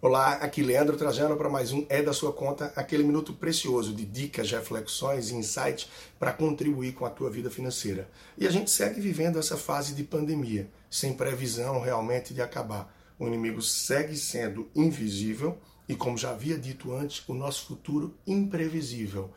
Olá, aqui Leandro Trajano para mais um É da Sua Conta, aquele minuto precioso de dicas, reflexões e insights para contribuir com a tua vida financeira. E a gente segue vivendo essa fase de pandemia, sem previsão realmente de acabar. O inimigo segue sendo invisível e, como já havia dito antes, o nosso futuro imprevisível.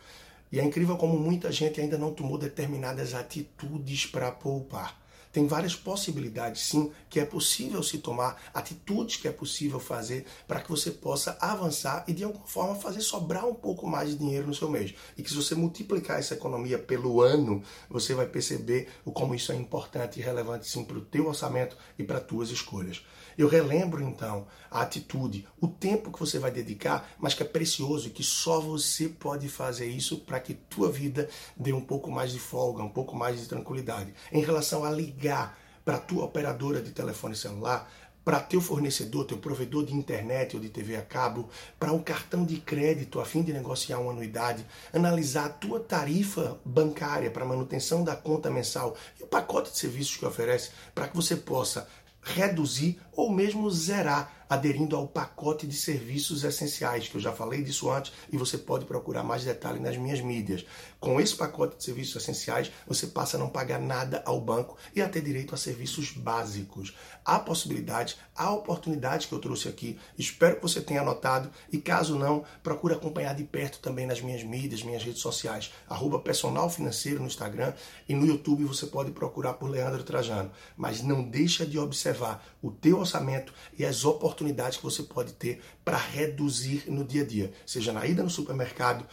E é incrível como muita gente ainda não tomou determinadas atitudes para poupar. Tem várias possibilidades, sim, que é possível se tomar, atitudes que é possível fazer para que você possa avançar e de alguma forma fazer sobrar um pouco mais de dinheiro no seu mês. E que se você multiplicar essa economia pelo ano, você vai perceber o como isso é importante e relevante sim para o teu orçamento e para as tuas escolhas. Eu relembro então a atitude, o tempo que você vai dedicar, mas que é precioso e que só você pode fazer isso para que tua vida dê um pouco mais de folga, um pouco mais de tranquilidade. Em relação a ligar para tua operadora de telefone celular, para teu fornecedor, teu provedor de internet ou de TV a cabo, para um cartão de crédito a fim de negociar uma anuidade, analisar a tua tarifa bancária para manutenção da conta mensal e o pacote de serviços que oferece para que você possa reduzir ou mesmo zerar aderindo ao pacote de serviços essenciais, que eu já falei disso antes e você pode procurar mais detalhes nas minhas mídias. Com esse pacote de serviços essenciais, você passa a não pagar nada ao banco e a ter direito a serviços básicos. Há possibilidade, há oportunidade que eu trouxe aqui. Espero que você tenha anotado e caso não, procure acompanhar de perto também nas minhas mídias, minhas redes sociais, arroba personal financeiro no Instagram e no YouTube você pode procurar por Leandro Trajano. Mas não deixa de observar o teu orçamento e as oportunidades oportunidades que você pode ter para reduzir no dia a dia, seja na ida no supermercado,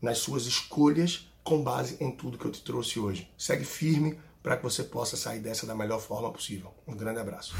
nas suas escolhas, com base em tudo que eu te trouxe hoje. Segue firme para que você possa sair dessa da melhor forma possível. Um grande abraço.